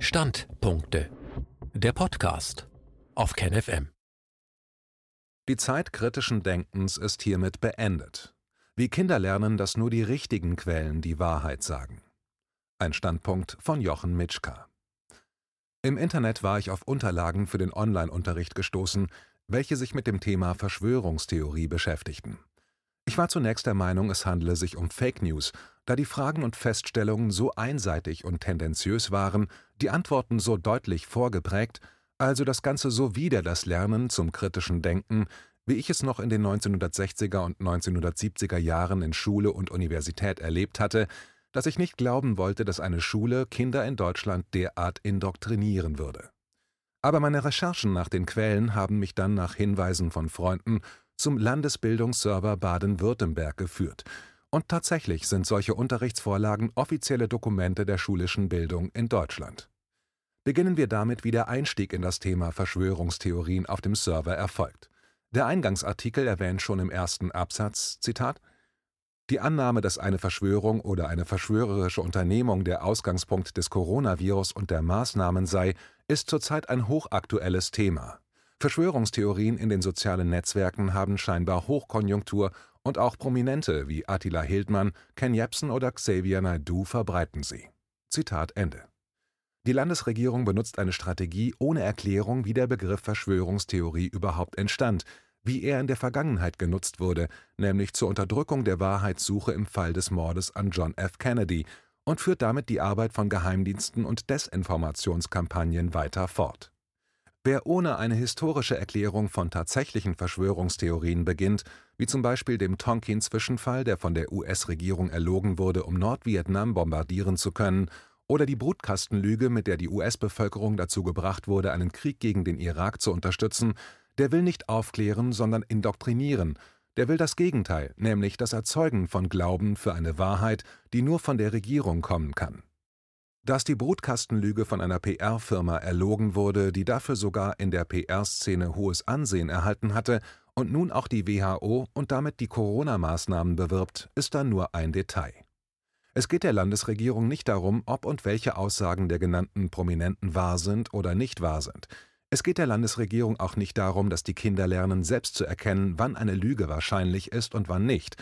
Standpunkte. Der Podcast auf KenFM. Die Zeit kritischen Denkens ist hiermit beendet. Wie Kinder lernen, dass nur die richtigen Quellen die Wahrheit sagen. Ein Standpunkt von Jochen Mitschka. Im Internet war ich auf Unterlagen für den Online-Unterricht gestoßen, welche sich mit dem Thema Verschwörungstheorie beschäftigten. Ich war zunächst der Meinung, es handle sich um Fake News, da die Fragen und Feststellungen so einseitig und tendenziös waren, die Antworten so deutlich vorgeprägt, also das Ganze so wider das Lernen zum kritischen Denken, wie ich es noch in den 1960er und 1970er Jahren in Schule und Universität erlebt hatte, dass ich nicht glauben wollte, dass eine Schule Kinder in Deutschland derart indoktrinieren würde. Aber meine Recherchen nach den Quellen haben mich dann nach Hinweisen von Freunden zum Landesbildungsserver Baden-Württemberg geführt, und tatsächlich sind solche Unterrichtsvorlagen offizielle Dokumente der schulischen Bildung in Deutschland. Beginnen wir damit, wie der Einstieg in das Thema Verschwörungstheorien auf dem Server erfolgt. Der Eingangsartikel erwähnt schon im ersten Absatz, Zitat, die Annahme, dass eine Verschwörung oder eine verschwörerische Unternehmung der Ausgangspunkt des Coronavirus und der Maßnahmen sei, ist zurzeit ein hochaktuelles Thema. Verschwörungstheorien in den sozialen Netzwerken haben scheinbar Hochkonjunktur und auch Prominente wie Attila Hildmann, Ken Jebsen oder Xavier Naidoo verbreiten sie. Zitat Ende. Die Landesregierung benutzt eine Strategie ohne Erklärung, wie der Begriff Verschwörungstheorie überhaupt entstand, wie er in der Vergangenheit genutzt wurde, nämlich zur Unterdrückung der Wahrheitssuche im Fall des Mordes an John F. Kennedy und führt damit die Arbeit von Geheimdiensten und Desinformationskampagnen weiter fort. Wer ohne eine historische Erklärung von tatsächlichen Verschwörungstheorien beginnt, wie zum Beispiel dem Tonkin-Zwischenfall, der von der US-Regierung erlogen wurde, um Nordvietnam bombardieren zu können, oder die Brutkastenlüge, mit der die US-Bevölkerung dazu gebracht wurde, einen Krieg gegen den Irak zu unterstützen, der will nicht aufklären, sondern indoktrinieren, der will das Gegenteil, nämlich das Erzeugen von Glauben für eine Wahrheit, die nur von der Regierung kommen kann. Dass die Brutkastenlüge von einer PR-Firma erlogen wurde, die dafür sogar in der PR-Szene hohes Ansehen erhalten hatte und nun auch die WHO und damit die Corona-Maßnahmen bewirbt, ist dann nur ein Detail. Es geht der Landesregierung nicht darum, ob und welche Aussagen der genannten Prominenten wahr sind oder nicht wahr sind. Es geht der Landesregierung auch nicht darum, dass die Kinder lernen, selbst zu erkennen, wann eine Lüge wahrscheinlich ist und wann nicht.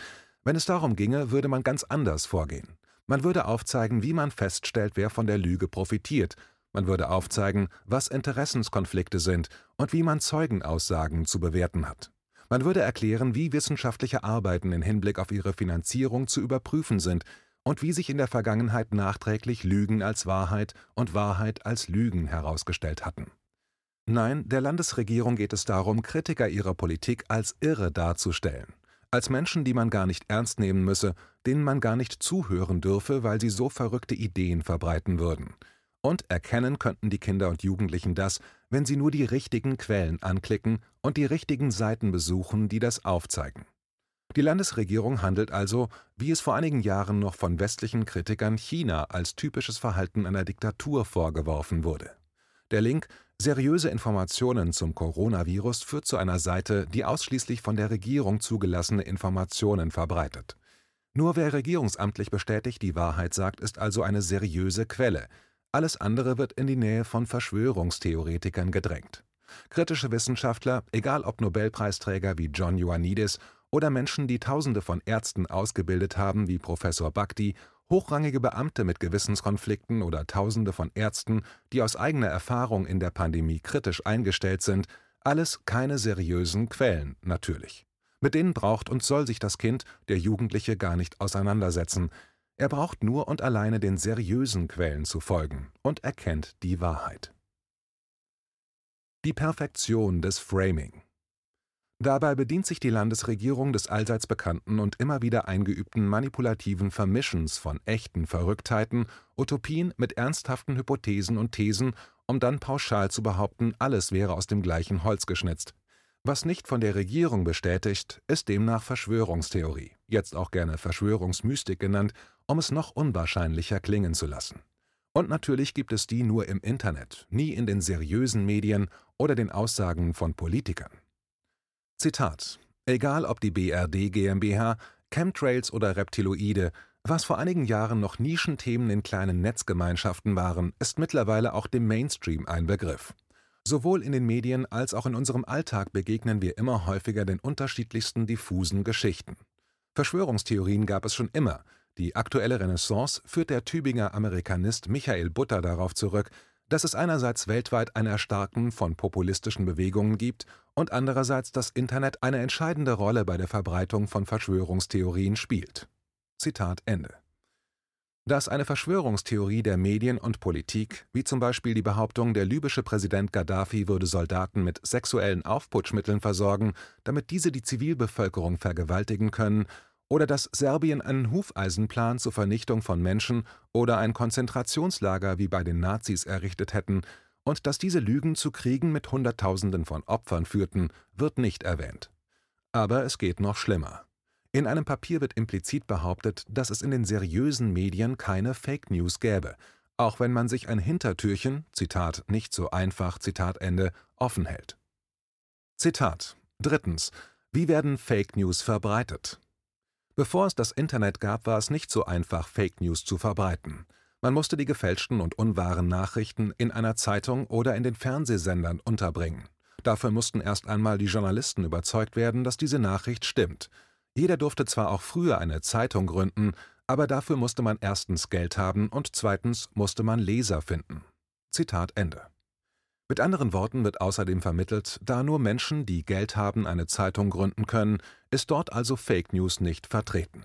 Wenn es darum ginge, würde man ganz anders vorgehen. Man würde aufzeigen, wie man feststellt, wer von der Lüge profitiert. Man würde aufzeigen, was Interessenskonflikte sind und wie man Zeugenaussagen zu bewerten hat. Man würde erklären, wie wissenschaftliche Arbeiten in Hinblick auf ihre Finanzierung zu überprüfen sind und wie sich in der Vergangenheit nachträglich Lügen als Wahrheit und Wahrheit als Lügen herausgestellt hatten. Nein, der Landesregierung geht es darum, Kritiker ihrer Politik als irre darzustellen als Menschen, die man gar nicht ernst nehmen müsse, denen man gar nicht zuhören dürfe, weil sie so verrückte Ideen verbreiten würden. Und erkennen könnten die Kinder und Jugendlichen das, wenn sie nur die richtigen Quellen anklicken und die richtigen Seiten besuchen, die das aufzeigen. Die Landesregierung handelt also, wie es vor einigen Jahren noch von westlichen Kritikern China als typisches Verhalten einer Diktatur vorgeworfen wurde. Der Link Seriöse Informationen zum Coronavirus führt zu einer Seite, die ausschließlich von der Regierung zugelassene Informationen verbreitet. Nur wer regierungsamtlich bestätigt die Wahrheit sagt, ist also eine seriöse Quelle. Alles andere wird in die Nähe von Verschwörungstheoretikern gedrängt. Kritische Wissenschaftler, egal ob Nobelpreisträger wie John Ioannidis oder Menschen, die Tausende von Ärzten ausgebildet haben wie Professor Bhakti Hochrangige Beamte mit Gewissenskonflikten oder Tausende von Ärzten, die aus eigener Erfahrung in der Pandemie kritisch eingestellt sind, alles keine seriösen Quellen, natürlich. Mit denen braucht und soll sich das Kind, der Jugendliche, gar nicht auseinandersetzen. Er braucht nur und alleine den seriösen Quellen zu folgen und erkennt die Wahrheit. Die Perfektion des Framing Dabei bedient sich die Landesregierung des allseits bekannten und immer wieder eingeübten manipulativen Vermischens von echten Verrücktheiten, Utopien mit ernsthaften Hypothesen und Thesen, um dann pauschal zu behaupten, alles wäre aus dem gleichen Holz geschnitzt. Was nicht von der Regierung bestätigt, ist demnach Verschwörungstheorie, jetzt auch gerne Verschwörungsmystik genannt, um es noch unwahrscheinlicher klingen zu lassen. Und natürlich gibt es die nur im Internet, nie in den seriösen Medien oder den Aussagen von Politikern. Zitat: Egal ob die BRD GmbH, Chemtrails oder Reptiloide, Was vor einigen Jahren noch Nischenthemen in kleinen Netzgemeinschaften waren, ist mittlerweile auch dem Mainstream ein Begriff. Sowohl in den Medien als auch in unserem Alltag begegnen wir immer häufiger den unterschiedlichsten diffusen Geschichten. Verschwörungstheorien gab es schon immer. Die aktuelle Renaissance führt der Tübinger Amerikanist Michael Butter darauf zurück, dass es einerseits weltweit ein Erstarken von populistischen Bewegungen gibt und andererseits das Internet eine entscheidende Rolle bei der Verbreitung von Verschwörungstheorien spielt. Zitat Ende dass eine Verschwörungstheorie der Medien und Politik, wie zum Beispiel die Behauptung, der libysche Präsident Gaddafi würde Soldaten mit sexuellen Aufputschmitteln versorgen, damit diese die Zivilbevölkerung vergewaltigen können, oder dass Serbien einen Hufeisenplan zur Vernichtung von Menschen oder ein Konzentrationslager wie bei den Nazis errichtet hätten, und dass diese Lügen zu Kriegen mit Hunderttausenden von Opfern führten, wird nicht erwähnt. Aber es geht noch schlimmer. In einem Papier wird implizit behauptet, dass es in den seriösen Medien keine Fake News gäbe, auch wenn man sich ein Hintertürchen Zitat nicht so einfach Zitat Ende offen hält. Zitat Drittens. Wie werden Fake News verbreitet? Bevor es das Internet gab, war es nicht so einfach, Fake News zu verbreiten. Man musste die gefälschten und unwahren Nachrichten in einer Zeitung oder in den Fernsehsendern unterbringen. Dafür mussten erst einmal die Journalisten überzeugt werden, dass diese Nachricht stimmt. Jeder durfte zwar auch früher eine Zeitung gründen, aber dafür musste man erstens Geld haben und zweitens musste man Leser finden. Zitat Ende. Mit anderen Worten wird außerdem vermittelt, da nur Menschen, die Geld haben, eine Zeitung gründen können, ist dort also Fake News nicht vertreten.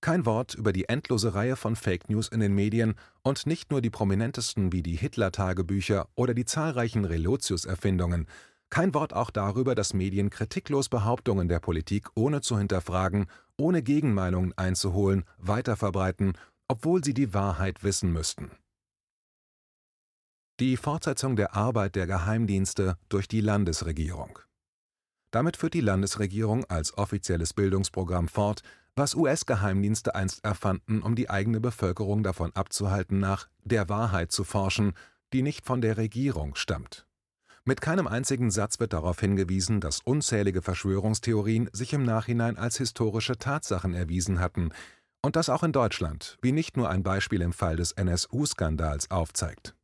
Kein Wort über die endlose Reihe von Fake News in den Medien und nicht nur die prominentesten wie die Hitler-Tagebücher oder die zahlreichen Relotius-Erfindungen, kein Wort auch darüber, dass Medien kritiklos Behauptungen der Politik ohne zu hinterfragen, ohne Gegenmeinungen einzuholen, weiterverbreiten, obwohl sie die Wahrheit wissen müssten. Die Fortsetzung der Arbeit der Geheimdienste durch die Landesregierung. Damit führt die Landesregierung als offizielles Bildungsprogramm fort, was US-Geheimdienste einst erfanden, um die eigene Bevölkerung davon abzuhalten, nach der Wahrheit zu forschen, die nicht von der Regierung stammt. Mit keinem einzigen Satz wird darauf hingewiesen, dass unzählige Verschwörungstheorien sich im Nachhinein als historische Tatsachen erwiesen hatten und das auch in Deutschland, wie nicht nur ein Beispiel im Fall des NSU-Skandals aufzeigt.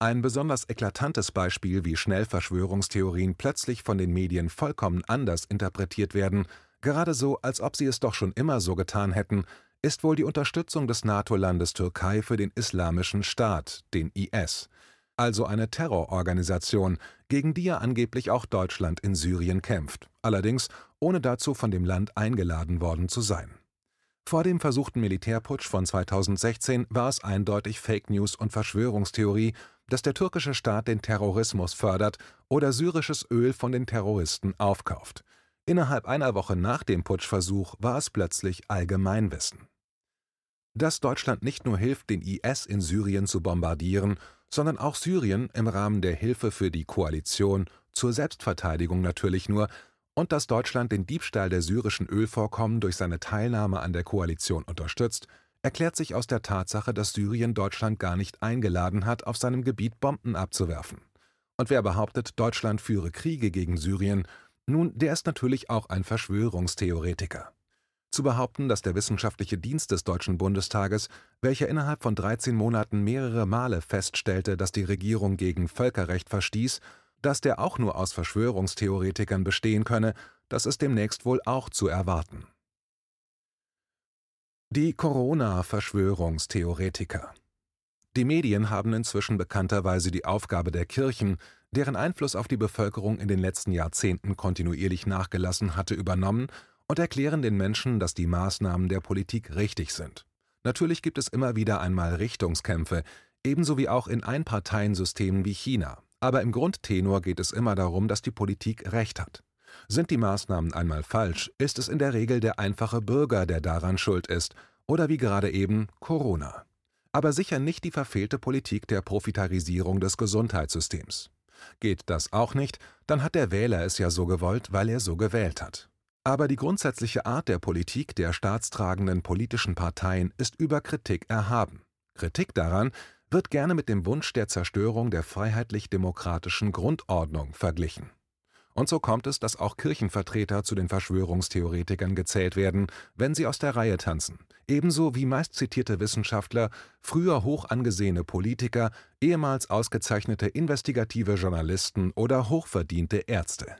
Ein besonders eklatantes Beispiel, wie schnell Verschwörungstheorien plötzlich von den Medien vollkommen anders interpretiert werden, gerade so, als ob sie es doch schon immer so getan hätten, ist wohl die Unterstützung des NATO-Landes Türkei für den Islamischen Staat, den IS, also eine Terrororganisation, gegen die ja angeblich auch Deutschland in Syrien kämpft, allerdings ohne dazu von dem Land eingeladen worden zu sein. Vor dem versuchten Militärputsch von 2016 war es eindeutig Fake News und Verschwörungstheorie, dass der türkische Staat den Terrorismus fördert oder syrisches Öl von den Terroristen aufkauft. Innerhalb einer Woche nach dem Putschversuch war es plötzlich Allgemeinwissen. Dass Deutschland nicht nur hilft, den IS in Syrien zu bombardieren, sondern auch Syrien im Rahmen der Hilfe für die Koalition, zur Selbstverteidigung natürlich nur, und dass Deutschland den Diebstahl der syrischen Ölvorkommen durch seine Teilnahme an der Koalition unterstützt, erklärt sich aus der Tatsache, dass Syrien Deutschland gar nicht eingeladen hat, auf seinem Gebiet Bomben abzuwerfen. Und wer behauptet, Deutschland führe Kriege gegen Syrien, nun, der ist natürlich auch ein Verschwörungstheoretiker. Zu behaupten, dass der Wissenschaftliche Dienst des Deutschen Bundestages, welcher innerhalb von 13 Monaten mehrere Male feststellte, dass die Regierung gegen Völkerrecht verstieß, dass der auch nur aus Verschwörungstheoretikern bestehen könne, das ist demnächst wohl auch zu erwarten. Die Corona-Verschwörungstheoretiker Die Medien haben inzwischen bekannterweise die Aufgabe der Kirchen, deren Einfluss auf die Bevölkerung in den letzten Jahrzehnten kontinuierlich nachgelassen hatte, übernommen und erklären den Menschen, dass die Maßnahmen der Politik richtig sind. Natürlich gibt es immer wieder einmal Richtungskämpfe, ebenso wie auch in Einparteiensystemen wie China, aber im Grundtenor geht es immer darum, dass die Politik recht hat. Sind die Maßnahmen einmal falsch, ist es in der Regel der einfache Bürger, der daran schuld ist, oder wie gerade eben Corona. Aber sicher nicht die verfehlte Politik der Profitarisierung des Gesundheitssystems. Geht das auch nicht, dann hat der Wähler es ja so gewollt, weil er so gewählt hat. Aber die grundsätzliche Art der Politik der staatstragenden politischen Parteien ist über Kritik erhaben. Kritik daran wird gerne mit dem Wunsch der Zerstörung der freiheitlich-demokratischen Grundordnung verglichen. Und so kommt es, dass auch Kirchenvertreter zu den Verschwörungstheoretikern gezählt werden, wenn sie aus der Reihe tanzen, ebenso wie meistzitierte Wissenschaftler, früher hoch angesehene Politiker, ehemals ausgezeichnete investigative Journalisten oder hochverdiente Ärzte.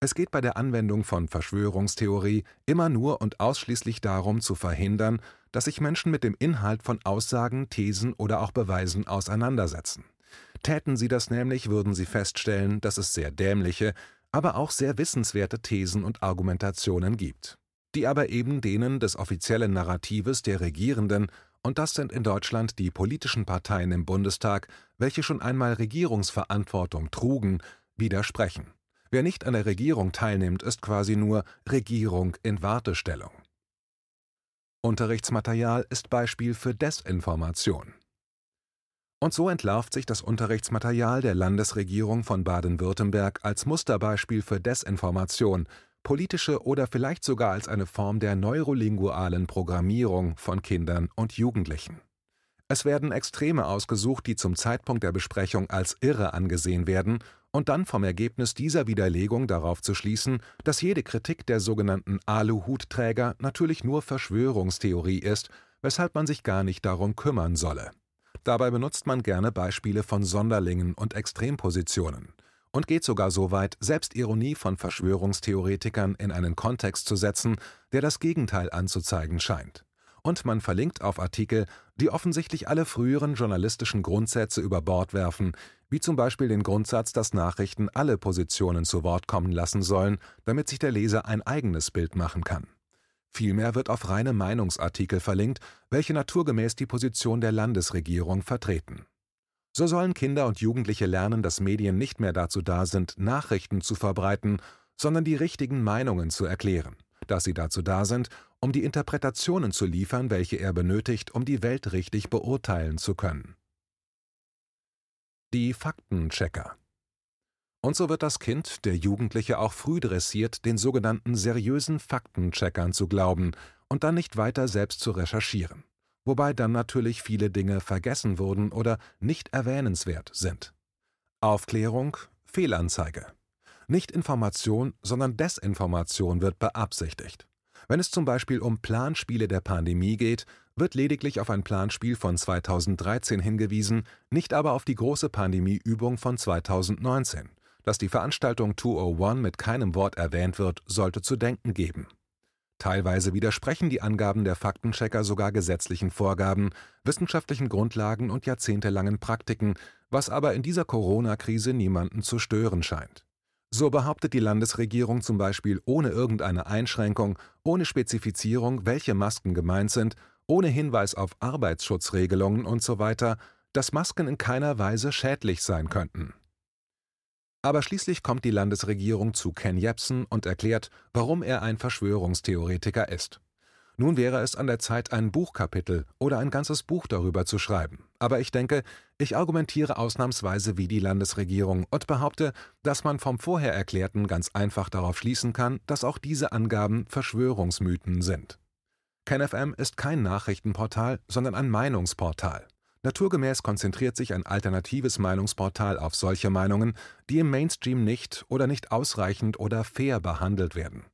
Es geht bei der Anwendung von Verschwörungstheorie immer nur und ausschließlich darum zu verhindern, dass sich Menschen mit dem Inhalt von Aussagen, Thesen oder auch Beweisen auseinandersetzen. Täten sie das nämlich, würden sie feststellen, dass es sehr dämliche, aber auch sehr wissenswerte Thesen und Argumentationen gibt, die aber eben denen des offiziellen Narratives der Regierenden, und das sind in Deutschland die politischen Parteien im Bundestag, welche schon einmal Regierungsverantwortung trugen, widersprechen. Wer nicht an der Regierung teilnimmt, ist quasi nur Regierung in Wartestellung. Unterrichtsmaterial ist Beispiel für Desinformation. Und so entlarvt sich das Unterrichtsmaterial der Landesregierung von Baden-Württemberg als Musterbeispiel für Desinformation, politische oder vielleicht sogar als eine Form der neurolingualen Programmierung von Kindern und Jugendlichen. Es werden Extreme ausgesucht, die zum Zeitpunkt der Besprechung als irre angesehen werden und dann vom Ergebnis dieser Widerlegung darauf zu schließen, dass jede Kritik der sogenannten Aluhutträger natürlich nur Verschwörungstheorie ist, weshalb man sich gar nicht darum kümmern solle. Dabei benutzt man gerne Beispiele von Sonderlingen und Extrempositionen und geht sogar so weit, Selbstironie von Verschwörungstheoretikern in einen Kontext zu setzen, der das Gegenteil anzuzeigen scheint. Und man verlinkt auf Artikel, die offensichtlich alle früheren journalistischen Grundsätze über Bord werfen, wie zum Beispiel den Grundsatz, dass Nachrichten alle Positionen zu Wort kommen lassen sollen, damit sich der Leser ein eigenes Bild machen kann. Vielmehr wird auf reine Meinungsartikel verlinkt, welche naturgemäß die Position der Landesregierung vertreten. So sollen Kinder und Jugendliche lernen, dass Medien nicht mehr dazu da sind, Nachrichten zu verbreiten, sondern die richtigen Meinungen zu erklären, dass sie dazu da sind, um die Interpretationen zu liefern, welche er benötigt, um die Welt richtig beurteilen zu können. Die Faktenchecker und so wird das Kind, der Jugendliche auch früh dressiert, den sogenannten seriösen Faktencheckern zu glauben und dann nicht weiter selbst zu recherchieren. Wobei dann natürlich viele Dinge vergessen wurden oder nicht erwähnenswert sind. Aufklärung, Fehlanzeige. Nicht Information, sondern Desinformation wird beabsichtigt. Wenn es zum Beispiel um Planspiele der Pandemie geht, wird lediglich auf ein Planspiel von 2013 hingewiesen, nicht aber auf die große Pandemieübung von 2019. Dass die Veranstaltung 201 mit keinem Wort erwähnt wird, sollte zu denken geben. Teilweise widersprechen die Angaben der Faktenchecker sogar gesetzlichen Vorgaben, wissenschaftlichen Grundlagen und jahrzehntelangen Praktiken, was aber in dieser Corona-Krise niemanden zu stören scheint. So behauptet die Landesregierung zum Beispiel ohne irgendeine Einschränkung, ohne Spezifizierung, welche Masken gemeint sind, ohne Hinweis auf Arbeitsschutzregelungen usw., so dass Masken in keiner Weise schädlich sein könnten. Aber schließlich kommt die Landesregierung zu Ken Jebsen und erklärt, warum er ein Verschwörungstheoretiker ist. Nun wäre es an der Zeit, ein Buchkapitel oder ein ganzes Buch darüber zu schreiben. Aber ich denke, ich argumentiere ausnahmsweise wie die Landesregierung und behaupte, dass man vom vorher Erklärten ganz einfach darauf schließen kann, dass auch diese Angaben Verschwörungsmythen sind. KenFM ist kein Nachrichtenportal, sondern ein Meinungsportal. Naturgemäß konzentriert sich ein alternatives Meinungsportal auf solche Meinungen, die im Mainstream nicht oder nicht ausreichend oder fair behandelt werden.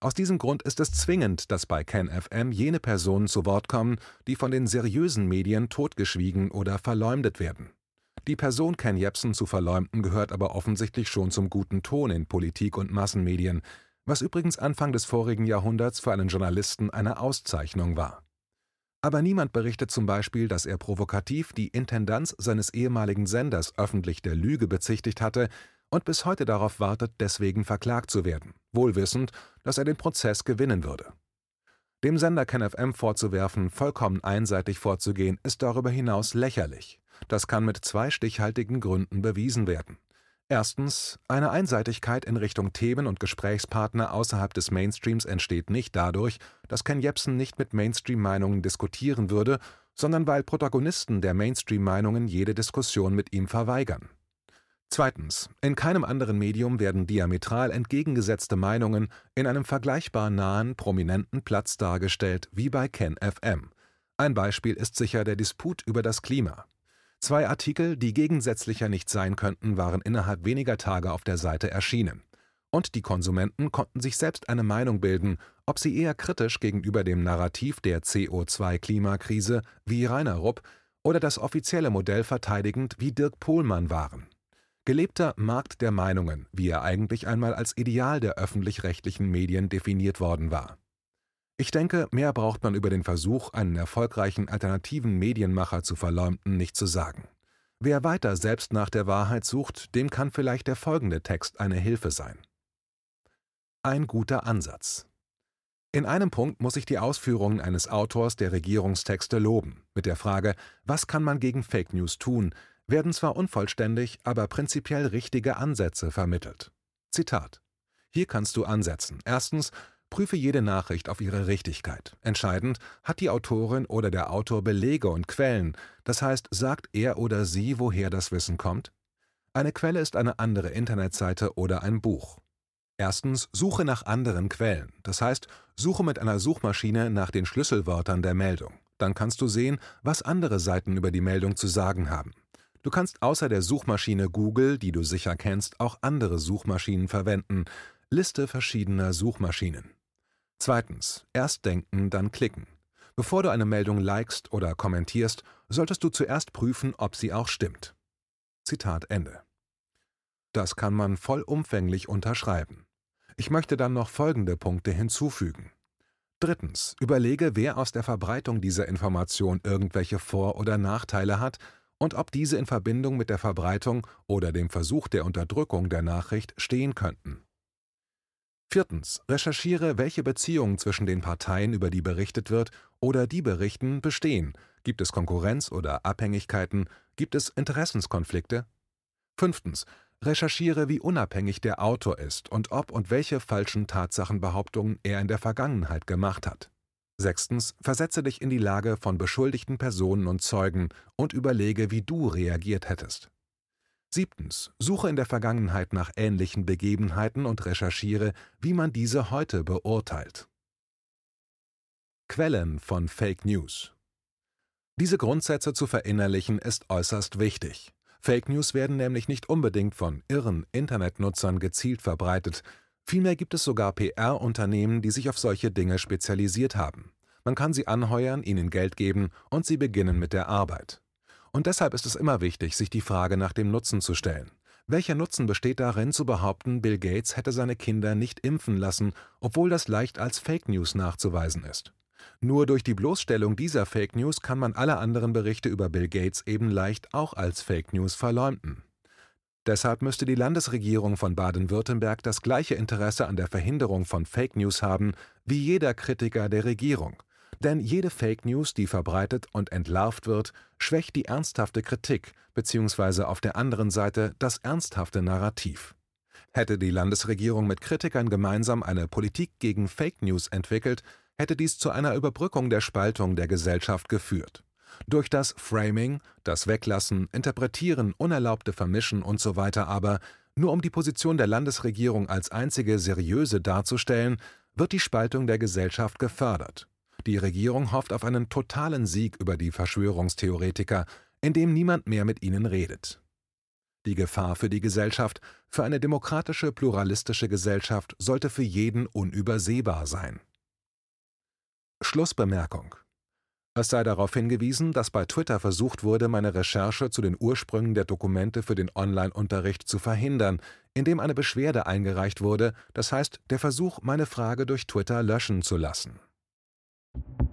Aus diesem Grund ist es zwingend, dass bei KenFM jene Personen zu Wort kommen, die von den seriösen Medien totgeschwiegen oder verleumdet werden. Die Person Ken Jebsen zu verleumden gehört aber offensichtlich schon zum guten Ton in Politik und Massenmedien, was übrigens Anfang des vorigen Jahrhunderts für einen Journalisten eine Auszeichnung war. Aber niemand berichtet zum Beispiel, dass er provokativ die Intendanz seines ehemaligen Senders öffentlich der Lüge bezichtigt hatte und bis heute darauf wartet, deswegen verklagt zu werden, wohl wissend, dass er den Prozess gewinnen würde. Dem Sender KenFM vorzuwerfen, vollkommen einseitig vorzugehen, ist darüber hinaus lächerlich. Das kann mit zwei stichhaltigen Gründen bewiesen werden. Erstens, eine Einseitigkeit in Richtung Themen und Gesprächspartner außerhalb des Mainstreams entsteht nicht dadurch, dass Ken Jebsen nicht mit Mainstream-Meinungen diskutieren würde, sondern weil Protagonisten der Mainstream-Meinungen jede Diskussion mit ihm verweigern. Zweitens, in keinem anderen Medium werden diametral entgegengesetzte Meinungen in einem vergleichbar nahen, prominenten Platz dargestellt wie bei Ken FM. Ein Beispiel ist sicher der Disput über das Klima. Zwei Artikel, die gegensätzlicher nicht sein könnten, waren innerhalb weniger Tage auf der Seite erschienen. und die Konsumenten konnten sich selbst eine Meinung bilden, ob sie eher kritisch gegenüber dem Narrativ der CO2-Klimakrise wie Rainer Rupp oder das offizielle Modell verteidigend wie Dirk Pohlmann waren. Gelebter Markt der Meinungen, wie er eigentlich einmal als Ideal der öffentlich-rechtlichen Medien definiert worden war. Ich denke, mehr braucht man über den Versuch, einen erfolgreichen alternativen Medienmacher zu verleumden, nicht zu sagen. Wer weiter selbst nach der Wahrheit sucht, dem kann vielleicht der folgende Text eine Hilfe sein. Ein guter Ansatz. In einem Punkt muss ich die Ausführungen eines Autors der Regierungstexte loben, mit der Frage, was kann man gegen Fake News tun, werden zwar unvollständig, aber prinzipiell richtige Ansätze vermittelt. Zitat Hier kannst du ansetzen. Erstens, prüfe jede Nachricht auf ihre Richtigkeit. Entscheidend, hat die Autorin oder der Autor Belege und Quellen, das heißt, sagt er oder sie, woher das Wissen kommt? Eine Quelle ist eine andere Internetseite oder ein Buch. Erstens, suche nach anderen Quellen, das heißt, suche mit einer Suchmaschine nach den Schlüsselwörtern der Meldung. Dann kannst du sehen, was andere Seiten über die Meldung zu sagen haben. Du kannst außer der Suchmaschine Google, die du sicher kennst, auch andere Suchmaschinen verwenden. Liste verschiedener Suchmaschinen. Zweitens, erst denken, dann klicken. Bevor du eine Meldung likest oder kommentierst, solltest du zuerst prüfen, ob sie auch stimmt. Zitat Ende. Das kann man vollumfänglich unterschreiben. Ich möchte dann noch folgende Punkte hinzufügen. Drittens, überlege, wer aus der Verbreitung dieser Information irgendwelche Vor- oder Nachteile hat und ob diese in Verbindung mit der Verbreitung oder dem Versuch der Unterdrückung der Nachricht stehen könnten. Viertens, recherchiere, welche Beziehungen zwischen den Parteien, über die berichtet wird oder die berichten, bestehen. Gibt es Konkurrenz oder Abhängigkeiten? Gibt es Interessenskonflikte? Fünftens, recherchiere, wie unabhängig der Autor ist und ob und welche falschen Tatsachenbehauptungen er in der Vergangenheit gemacht hat. Sechstens, versetze dich in die Lage von beschuldigten Personen und Zeugen und überlege, wie du reagiert hättest. Siebtens. Suche in der Vergangenheit nach ähnlichen Begebenheiten und recherchiere, wie man diese heute beurteilt. Quellen von Fake News Diese Grundsätze zu verinnerlichen ist äußerst wichtig. Fake News werden nämlich nicht unbedingt von irren Internetnutzern gezielt verbreitet, vielmehr gibt es sogar PR-Unternehmen, die sich auf solche Dinge spezialisiert haben. Man kann sie anheuern, ihnen Geld geben und sie beginnen mit der Arbeit. Und deshalb ist es immer wichtig, sich die Frage nach dem Nutzen zu stellen. Welcher Nutzen besteht darin, zu behaupten, Bill Gates hätte seine Kinder nicht impfen lassen, obwohl das leicht als Fake News nachzuweisen ist? Nur durch die Bloßstellung dieser Fake News kann man alle anderen Berichte über Bill Gates eben leicht auch als Fake News verleumden. Deshalb müsste die Landesregierung von Baden-Württemberg das gleiche Interesse an der Verhinderung von Fake News haben wie jeder Kritiker der Regierung. Denn jede Fake News, die verbreitet und entlarvt wird, schwächt die ernsthafte Kritik bzw. auf der anderen Seite das ernsthafte Narrativ. Hätte die Landesregierung mit Kritikern gemeinsam eine Politik gegen Fake News entwickelt, hätte dies zu einer Überbrückung der Spaltung der Gesellschaft geführt. Durch das Framing, das Weglassen, Interpretieren, unerlaubte Vermischen usw. So aber, nur um die Position der Landesregierung als einzige seriöse darzustellen, wird die Spaltung der Gesellschaft gefördert. Die Regierung hofft auf einen totalen Sieg über die Verschwörungstheoretiker, indem niemand mehr mit ihnen redet. Die Gefahr für die Gesellschaft, für eine demokratische, pluralistische Gesellschaft sollte für jeden unübersehbar sein. Schlussbemerkung es sei darauf hingewiesen, dass bei Twitter versucht wurde, meine Recherche zu den Ursprüngen der Dokumente für den Online-Unterricht zu verhindern, indem eine Beschwerde eingereicht wurde, das heißt der Versuch, meine Frage durch Twitter löschen zu lassen you